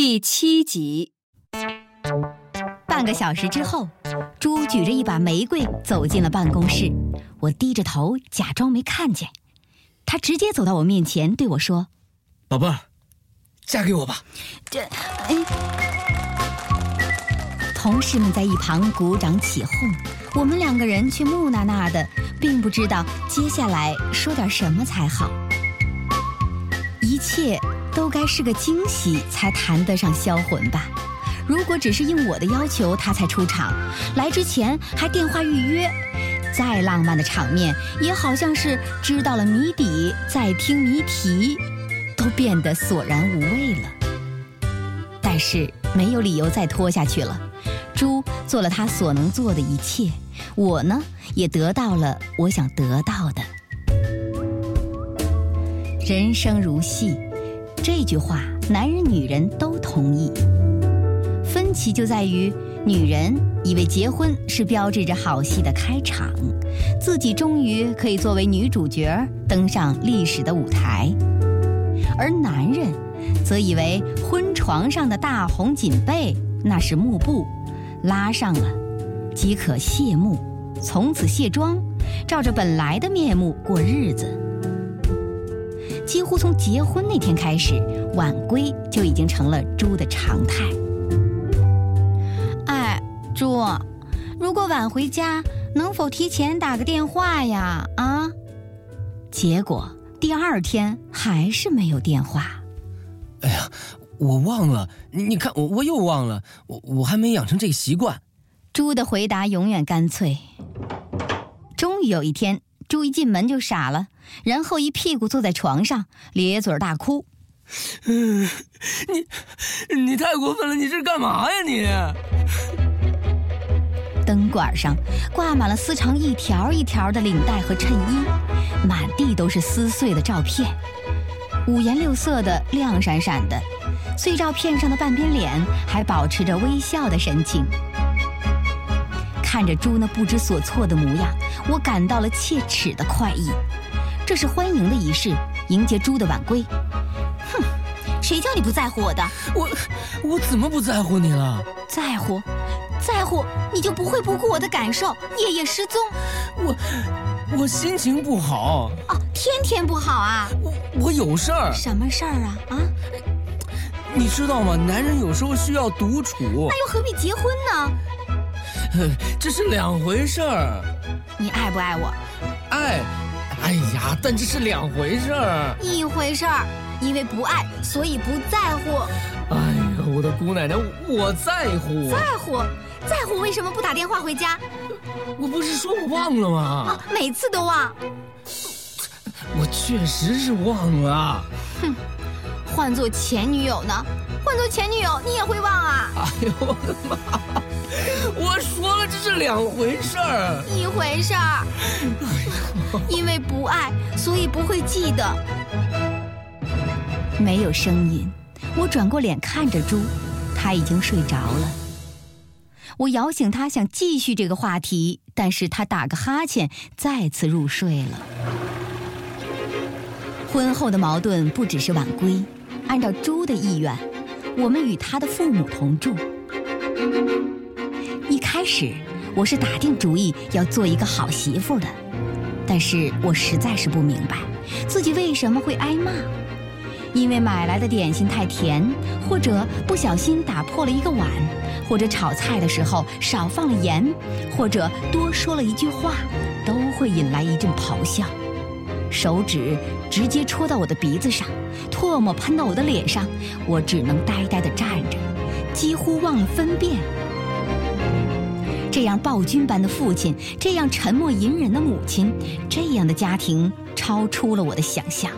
第七集。半个小时之后，猪举着一把玫瑰走进了办公室。我低着头，假装没看见。他直接走到我面前，对我说：“宝贝儿，嫁给我吧。”这，哎，同事们在一旁鼓掌起哄，我们两个人却木讷讷的，并不知道接下来说点什么才好。一切都该是个惊喜，才谈得上销魂吧。如果只是应我的要求他才出场，来之前还电话预约，再浪漫的场面也好像是知道了谜底再听谜题，都变得索然无味了。但是没有理由再拖下去了。猪做了他所能做的一切，我呢也得到了我想得到的。人生如戏，这句话男人女人都同意。分歧就在于，女人以为结婚是标志着好戏的开场，自己终于可以作为女主角登上历史的舞台；而男人则以为婚床上的大红锦被那是幕布，拉上了即可谢幕，从此卸妆，照着本来的面目过日子。几乎从结婚那天开始，晚归就已经成了猪的常态。哎，猪，如果晚回家，能否提前打个电话呀？啊？结果第二天还是没有电话。哎呀，我忘了，你看我我又忘了，我我还没养成这个习惯。猪的回答永远干脆。终于有一天。猪一进门就傻了，然后一屁股坐在床上，咧嘴大哭。嗯，你你太过分了！你这是干嘛呀你？灯管上挂满了撕成一条一条的领带和衬衣，满地都是撕碎的照片，五颜六色的，亮闪闪的。碎照片上的半边脸还保持着微笑的神情。看着猪那不知所措的模样，我感到了切齿的快意。这是欢迎的仪式，迎接猪的晚归。哼，谁叫你不在乎我的？我我怎么不在乎你了？在乎，在乎，你就不会不顾我的感受，夜夜失踪。我我心情不好。哦，天天不好啊。我我有事儿。什么事儿啊？啊？你知道吗？男人有时候需要独处。那又何必结婚呢？这是两回事儿。你爱不爱我？爱。哎呀，但这是两回事儿。一回事儿，因为不爱，所以不在乎。哎呀，我的姑奶奶，我在乎。在乎，在乎，为什么不打电话回家？我不是说我忘了吗？啊，每次都忘。我确实是忘了。哼，换做前女友呢？换做前女友，你也会忘啊？哎呦我的妈！我说了，这是两回事儿，一回事儿。因为不爱，所以不会记得。没有声音，我转过脸看着猪，他已经睡着了。我摇醒他，想继续这个话题，但是他打个哈欠，再次入睡了。婚后的矛盾不只是晚归，按照猪的意愿，我们与他的父母同住。一开始，我是打定主意要做一个好媳妇的，但是我实在是不明白自己为什么会挨骂，因为买来的点心太甜，或者不小心打破了一个碗，或者炒菜的时候少放了盐，或者多说了一句话，都会引来一阵咆哮，手指直接戳到我的鼻子上，唾沫喷到我的脸上，我只能呆呆地站着，几乎忘了分辨。这样暴君般的父亲，这样沉默隐忍的母亲，这样的家庭超出了我的想象。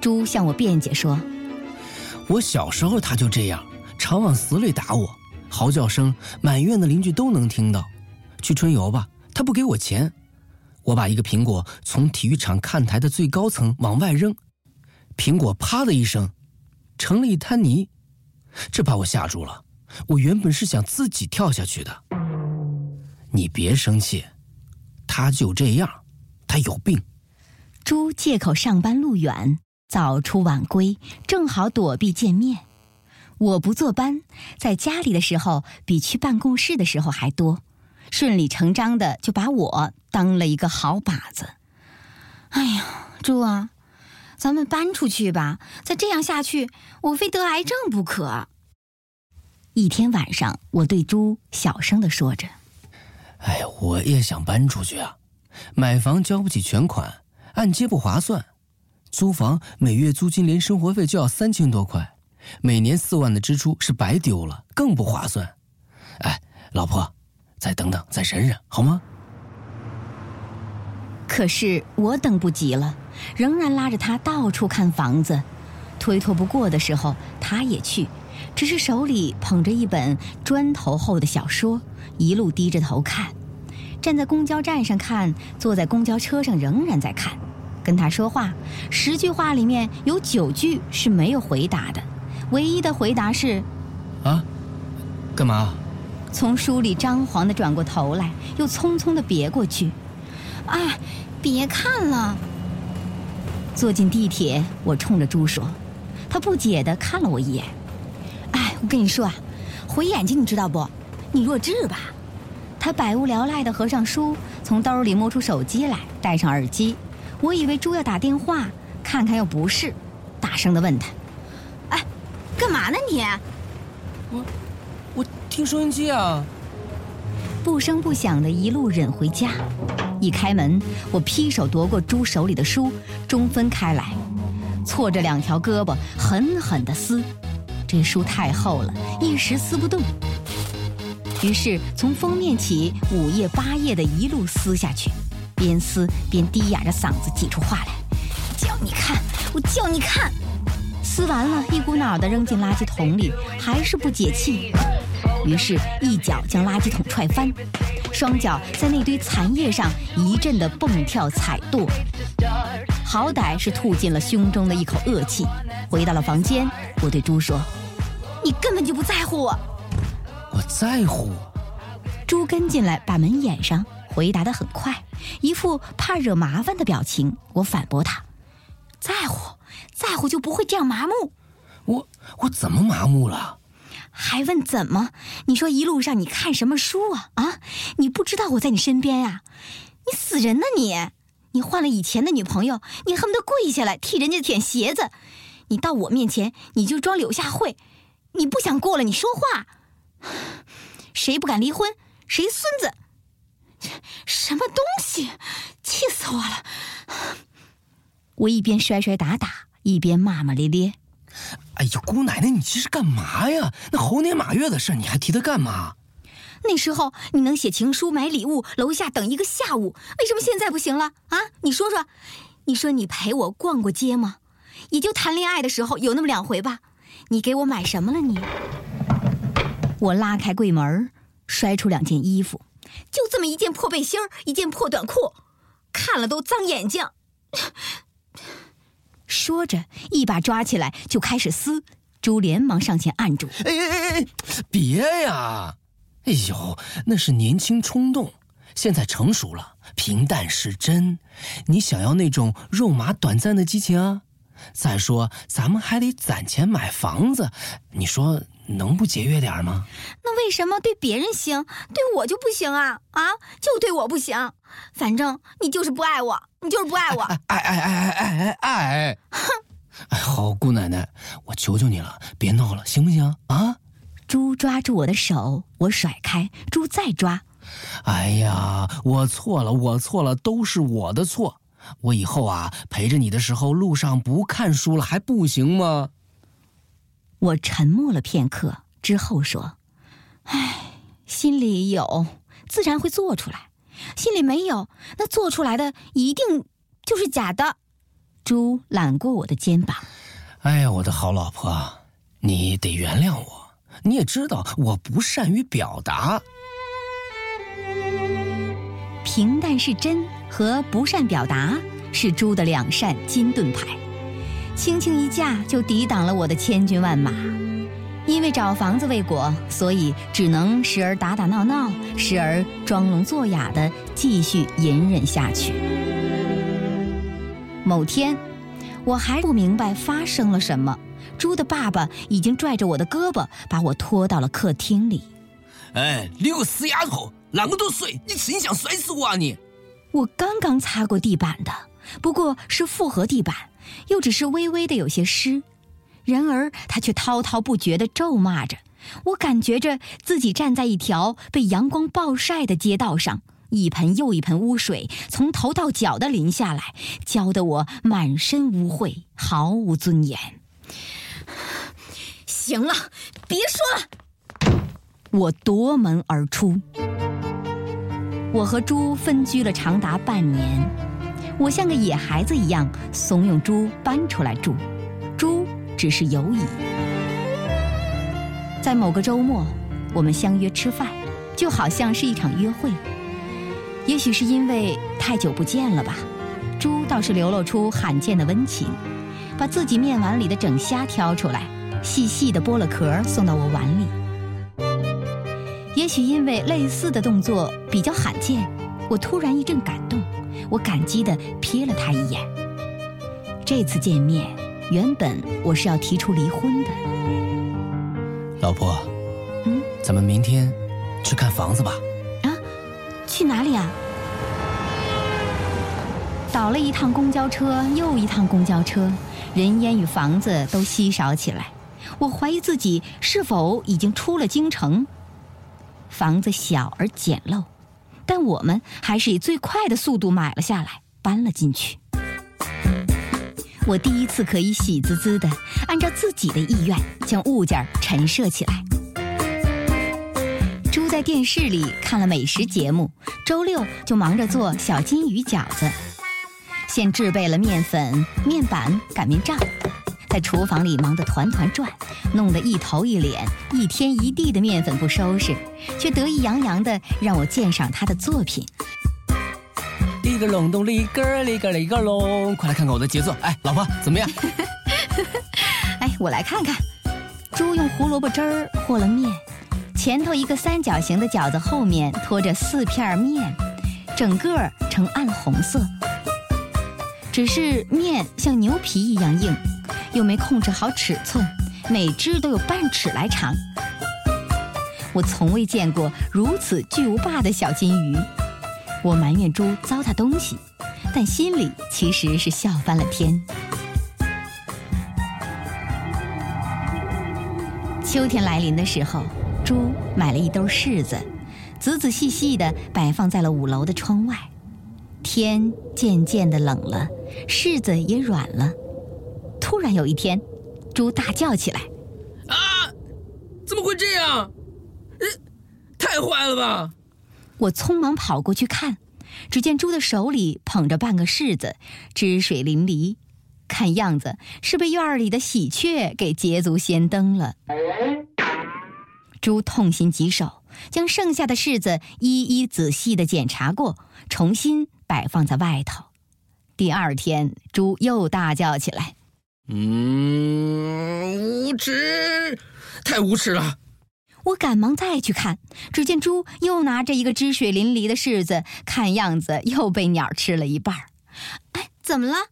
猪向我辩解说：“我小时候他就这样，常往死里打我，嚎叫声满院的邻居都能听到。去春游吧，他不给我钱，我把一个苹果从体育场看台的最高层往外扔，苹果啪的一声，成了一滩泥，这把我吓住了。我原本是想自己跳下去的。”你别生气，他就这样，他有病。猪借口上班路远，早出晚归，正好躲避见面。我不坐班，在家里的时候比去办公室的时候还多，顺理成章的就把我当了一个好靶子。哎呀，猪啊，咱们搬出去吧！再这样下去，我非得癌症不可。一天晚上，我对猪小声的说着：“哎，我也想搬出去啊，买房交不起全款，按揭不划算，租房每月租金连生活费就要三千多块。”每年四万的支出是白丢了，更不划算。哎，老婆，再等等，再忍忍，好吗？可是我等不及了，仍然拉着他到处看房子。推脱不过的时候，他也去，只是手里捧着一本砖头厚的小说，一路低着头看。站在公交站上看，坐在公交车上仍然在看。跟他说话，十句话里面有九句是没有回答的。唯一的回答是：“啊，干嘛？”从书里张皇的转过头来，又匆匆的别过去。啊，别看了。坐进地铁，我冲着猪说：“他不解的看了我一眼。哎，我跟你说啊，毁眼睛，你知道不？你弱智吧？”他百无聊赖的合上书，从兜里摸出手机来，戴上耳机。我以为猪要打电话，看看又不是，大声的问他。哎干嘛呢你？我，我听收音机啊。不声不响的一路忍回家，一开门，我劈手夺过猪手里的书，中分开来，错着两条胳膊，狠狠的撕。这书太厚了，一时撕不动。于是从封面起，五页八页的一路撕下去，边撕边低哑着嗓子挤出话来：“叫你看，我叫你看。”撕完了，一股脑的扔进垃圾桶里，还是不解气。于是，一脚将垃圾桶踹翻，双脚在那堆残叶上一阵的蹦跳踩跺，好歹是吐进了胸中的一口恶气。回到了房间，我对猪说：“你根本就不在乎我。”我在乎。猪跟进来，把门掩上，回答的很快，一副怕惹麻烦的表情。我反驳他：“在乎。”在乎就不会这样麻木。我我怎么麻木了？还问怎么？你说一路上你看什么书啊？啊，你不知道我在你身边呀？你死人呢你！你换了以前的女朋友，你恨不得跪下来替人家舔鞋子。你到我面前你就装柳下惠，你不想过了你说话。谁不敢离婚？谁孙子？什么东西？气死我了！我一边摔摔打打。一边骂骂咧咧，哎呀，姑奶奶，你这是干嘛呀？那猴年马月的事，你还提它干嘛？那时候你能写情书、买礼物，楼下等一个下午，为什么现在不行了？啊，你说说，你说你陪我逛过街吗？也就谈恋爱的时候有那么两回吧。你给我买什么了？你？我拉开柜门，摔出两件衣服，就这么一件破背心儿，一件破短裤，看了都脏眼睛。说着，一把抓起来就开始撕。猪连忙上前按住：“哎哎哎哎，别呀！哎呦，那是年轻冲动，现在成熟了，平淡是真。你想要那种肉麻短暂的激情？再说，咱们还得攒钱买房子，你说能不节约点吗？那为什么对别人行，对我就不行啊？啊，就对我不行。反正你就是不爱我。”你就是不爱我，爱爱爱爱爱爱爱！哼！哎，好姑奶奶，我求求你了，别闹了，行不行啊？猪抓住我的手，我甩开，猪再抓。哎呀，我错了，我错了，都是我的错。我以后啊，陪着你的时候，路上不看书了，还不行吗？我沉默了片刻，之后说：“唉，心里有，自然会做出来。”心里没有，那做出来的一定就是假的。猪揽过我的肩膀，哎呀，我的好老婆，你得原谅我。你也知道我不善于表达，平淡是真，和不善表达是猪的两扇金盾牌，轻轻一架就抵挡了我的千军万马。因为找房子未果，所以只能时而打打闹闹，时而装聋作哑的继续隐忍下去。某天，我还不明白发生了什么，猪的爸爸已经拽着我的胳膊，把我拖到了客厅里。哎，你个死丫头，那么多水，你心想摔死我啊你！我刚刚擦过地板的，不过是复合地板，又只是微微的有些湿。然而他却滔滔不绝地咒骂着。我感觉着自己站在一条被阳光暴晒的街道上，一盆又一盆污水从头到脚的淋下来，浇得我满身污秽，毫无尊严。行了，别说了，我夺门而出。我和猪分居了长达半年，我像个野孩子一样怂恿猪搬出来住，猪只是犹疑。在某个周末，我们相约吃饭，就好像是一场约会。也许是因为太久不见了吧，猪倒是流露出罕见的温情，把自己面碗里的整虾挑出来，细细的剥了壳送到我碗里。也许因为类似的动作比较罕见，我突然一阵感动，我感激的瞥了他一眼。这次见面，原本我是要提出离婚的。老婆，嗯，咱们明天去看房子吧。啊，去哪里啊？倒了一趟公交车，又一趟公交车，人烟与房子都稀少起来。我怀疑自己是否已经出了京城。房子小而简陋，但我们还是以最快的速度买了下来，搬了进去。我第一次可以喜滋滋的按照自己的意愿将物件儿陈设起来。猪在电视里看了美食节目，周六就忙着做小金鱼饺子，先制备了面粉、面板、擀面杖。在厨房里忙得团团转，弄得一头一脸、一天一地的面粉不收拾，却得意洋洋地让我鉴赏他的作品。一个隆咚一个一个一个隆，快来看看我的杰作！哎，老婆怎么样？哎，我来看看。猪用胡萝卜汁儿和了面，前头一个三角形的饺子后面拖着四片面，整个呈暗红色。只是面像牛皮一样硬。又没控制好尺寸，每只都有半尺来长。我从未见过如此巨无霸的小金鱼。我埋怨猪糟蹋东西，但心里其实是笑翻了天。秋天来临的时候，猪买了一兜柿子，仔仔细细地摆放在了五楼的窗外。天渐渐的冷了，柿子也软了。突然有一天，猪大叫起来：“啊，怎么会这样？呃，太坏了吧！”我匆忙跑过去看，只见猪的手里捧着半个柿子，汁水淋漓，看样子是被院里的喜鹊给捷足先登了。猪痛心疾首，将剩下的柿子一一仔细的检查过，重新摆放在外头。第二天，猪又大叫起来。嗯，无耻，太无耻了！我赶忙再去看，只见猪又拿着一个汁水淋漓的柿子，看样子又被鸟吃了一半儿。哎，怎么了？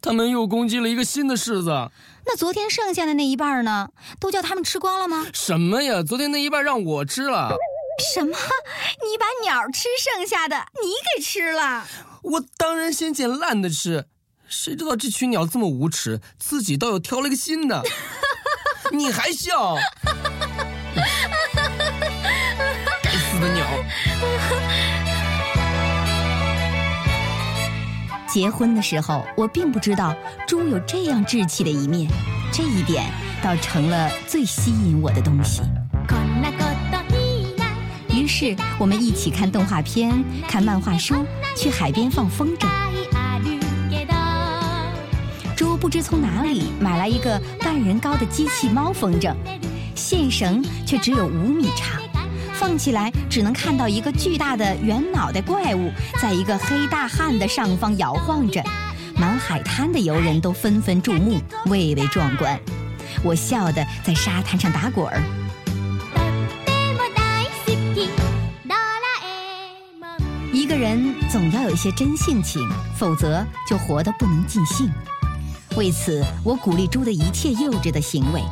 他们又攻击了一个新的柿子。那昨天剩下的那一半呢？都叫他们吃光了吗？什么呀？昨天那一半让我吃了。什么？你把鸟吃剩下的你给吃了？我当然先捡烂的吃。谁知道这群鸟这么无耻，自己倒又挑了个新的，你还笑？该死的鸟！结婚的时候，我并不知道猪有这样志气的一面，这一点倒成了最吸引我的东西。于是，我们一起看动画片、看漫画书，去海边放风筝。不知从哪里买来一个半人高的机器猫风筝，线绳却只有五米长，放起来只能看到一个巨大的圆脑袋怪物在一个黑大汉的上方摇晃着，满海滩的游人都纷纷注目，蔚为壮观。我笑得在沙滩上打滚儿。一个人总要有一些真性情，否则就活得不能尽兴。为此，我鼓励猪的一切幼稚的行为，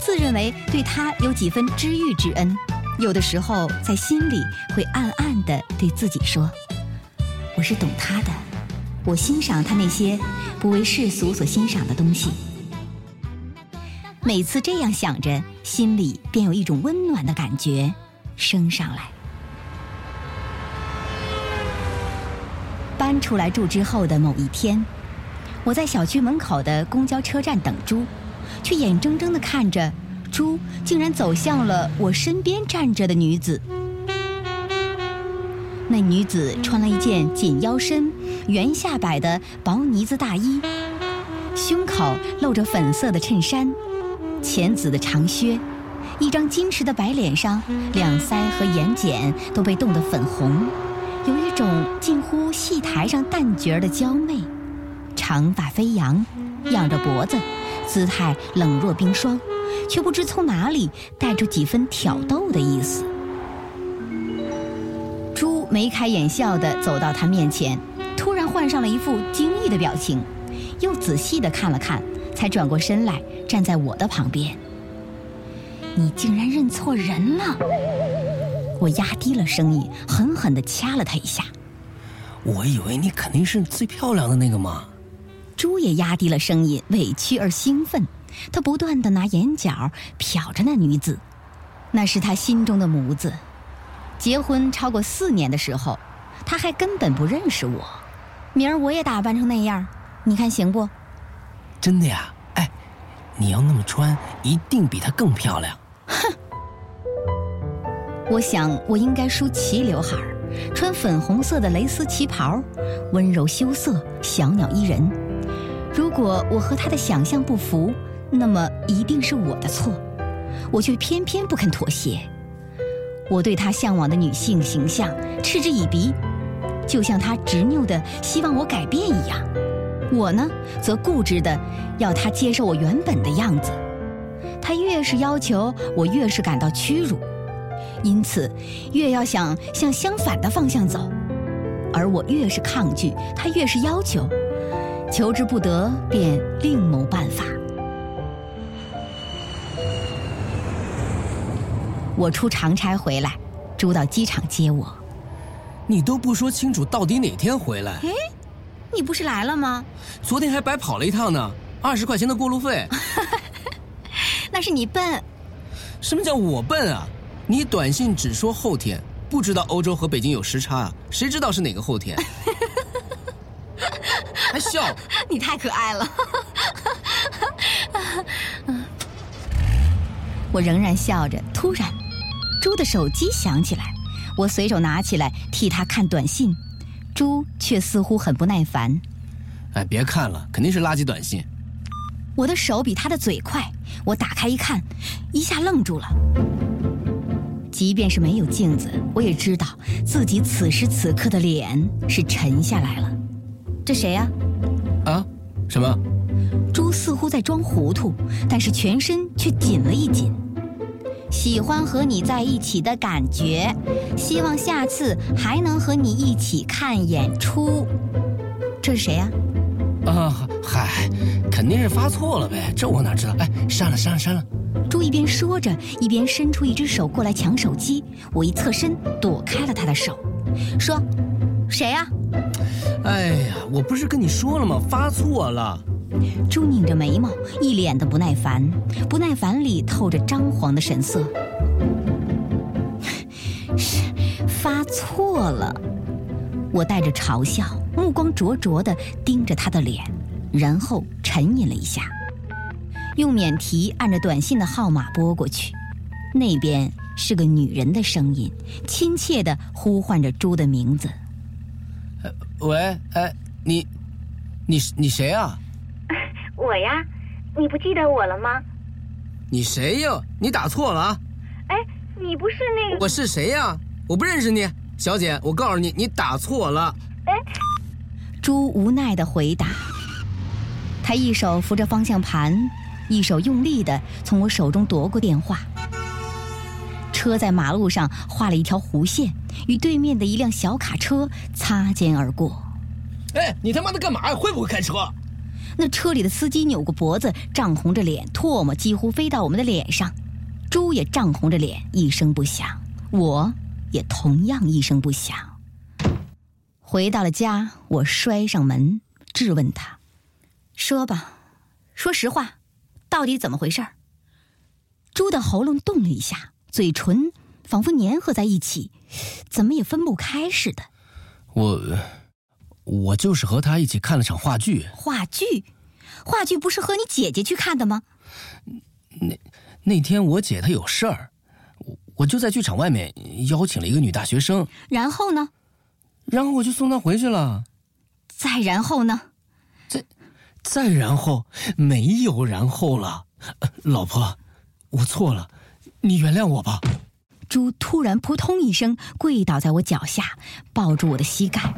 自认为对他有几分知遇之恩。有的时候，在心里会暗暗地对自己说：“我是懂他的，我欣赏他那些不为世俗所欣赏的东西。”每次这样想着，心里便有一种温暖的感觉升上来。搬出来住之后的某一天，我在小区门口的公交车站等猪，却眼睁睁地看着猪竟然走向了我身边站着的女子。那女子穿了一件紧腰身、圆下摆的薄呢子大衣，胸口露着粉色的衬衫。浅紫的长靴，一张矜持的白脸上，两腮和眼睑都被冻得粉红，有一种近乎戏台上旦角儿的娇媚。长发飞扬，仰着脖子，姿态冷若冰霜，却不知从哪里带着几分挑逗的意思。猪眉开眼笑的走到他面前，突然换上了一副惊异的表情，又仔细的看了看。才转过身来，站在我的旁边。你竟然认错人了！我压低了声音，狠狠的掐了他一下。我以为你肯定是最漂亮的那个嘛。猪也压低了声音，委屈而兴奋。他不断的拿眼角瞟着那女子，那是他心中的模子。结婚超过四年的时候，他还根本不认识我。明儿我也打扮成那样，你看行不？真的呀，哎，你要那么穿，一定比她更漂亮。哼，我想我应该梳齐刘海儿，穿粉红色的蕾丝旗袍，温柔羞涩，小鸟依人。如果我和他的想象不符，那么一定是我的错，我却偏偏不肯妥协。我对他向往的女性形象嗤之以鼻，就像他执拗的希望我改变一样。我呢，则固执的要他接受我原本的样子。他越是要求，我越是感到屈辱，因此越要想向相反的方向走。而我越是抗拒，他越是要求，求之不得，便另谋办法。我出长差回来，朱到机场接我。你都不说清楚到底哪天回来？你不是来了吗？昨天还白跑了一趟呢，二十块钱的过路费。那是你笨。什么叫我笨啊？你短信只说后天，不知道欧洲和北京有时差啊？谁知道是哪个后天？还笑？你太可爱了。我仍然笑着。突然，猪的手机响起来，我随手拿起来替他看短信。猪却似乎很不耐烦，哎，别看了，肯定是垃圾短信。我的手比他的嘴快，我打开一看，一下愣住了。即便是没有镜子，我也知道自己此时此刻的脸是沉下来了。这谁呀？啊？什么？猪似乎在装糊涂，但是全身却紧了一紧。喜欢和你在一起的感觉，希望下次还能和你一起看演出。这是谁呀？啊，嗨，肯定是发错了呗，这我哪知道？哎，删了，删了，删了。猪一边说着，一边伸出一只手过来抢手机。我一侧身躲开了他的手，说：“谁呀？”哎呀，我不是跟你说了吗？发错了。猪拧着眉毛，一脸的不耐烦，不耐烦里透着张皇的神色。是 发错了，我带着嘲笑，目光灼灼的盯着他的脸，然后沉吟了一下，用免提按着短信的号码拨过去，那边是个女人的声音，亲切的呼唤着猪的名字。喂，哎，你，你你谁啊？我呀，你不记得我了吗？你谁呀？你打错了啊！哎，你不是那个？我是谁呀？我不认识你，小姐，我告诉你，你打错了。哎，猪无奈的回答。他一手扶着方向盘，一手用力的从我手中夺过电话。车在马路上画了一条弧线，与对面的一辆小卡车擦肩而过。哎，你他妈的干嘛呀？会不会开车？那车里的司机扭过脖子，涨红着脸，唾沫几乎飞到我们的脸上。猪也涨红着脸，一声不响。我也同样一声不响。回到了家，我摔上门，质问他：“说吧，说实话，到底怎么回事？”猪的喉咙动了一下，嘴唇仿佛粘合在一起，怎么也分不开似的。我，我就是和他一起看了场话剧。话剧，话剧不是和你姐姐去看的吗？那那天我姐她有事儿，我我就在剧场外面邀请了一个女大学生。然后呢？然后我就送她回去了。再然后呢？再，再然后没有然后了，老婆。我错了，你原谅我吧。猪突然扑通一声跪倒在我脚下，抱住我的膝盖。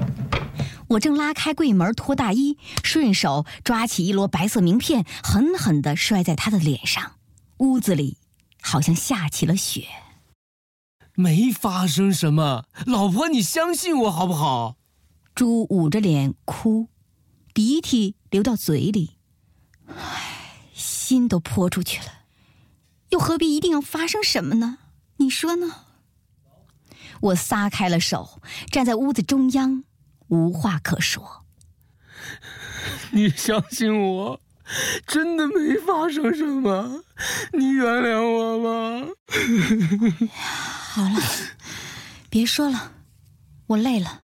我正拉开柜门脱大衣，顺手抓起一摞白色名片，狠狠地摔在他的脸上。屋子里好像下起了雪。没发生什么，老婆，你相信我好不好？猪捂着脸哭，鼻涕流到嘴里，唉，心都泼出去了。又何必一定要发生什么呢？你说呢？我撒开了手，站在屋子中央，无话可说。你相信我，真的没发生什么，你原谅我吧。好了，别说了，我累了。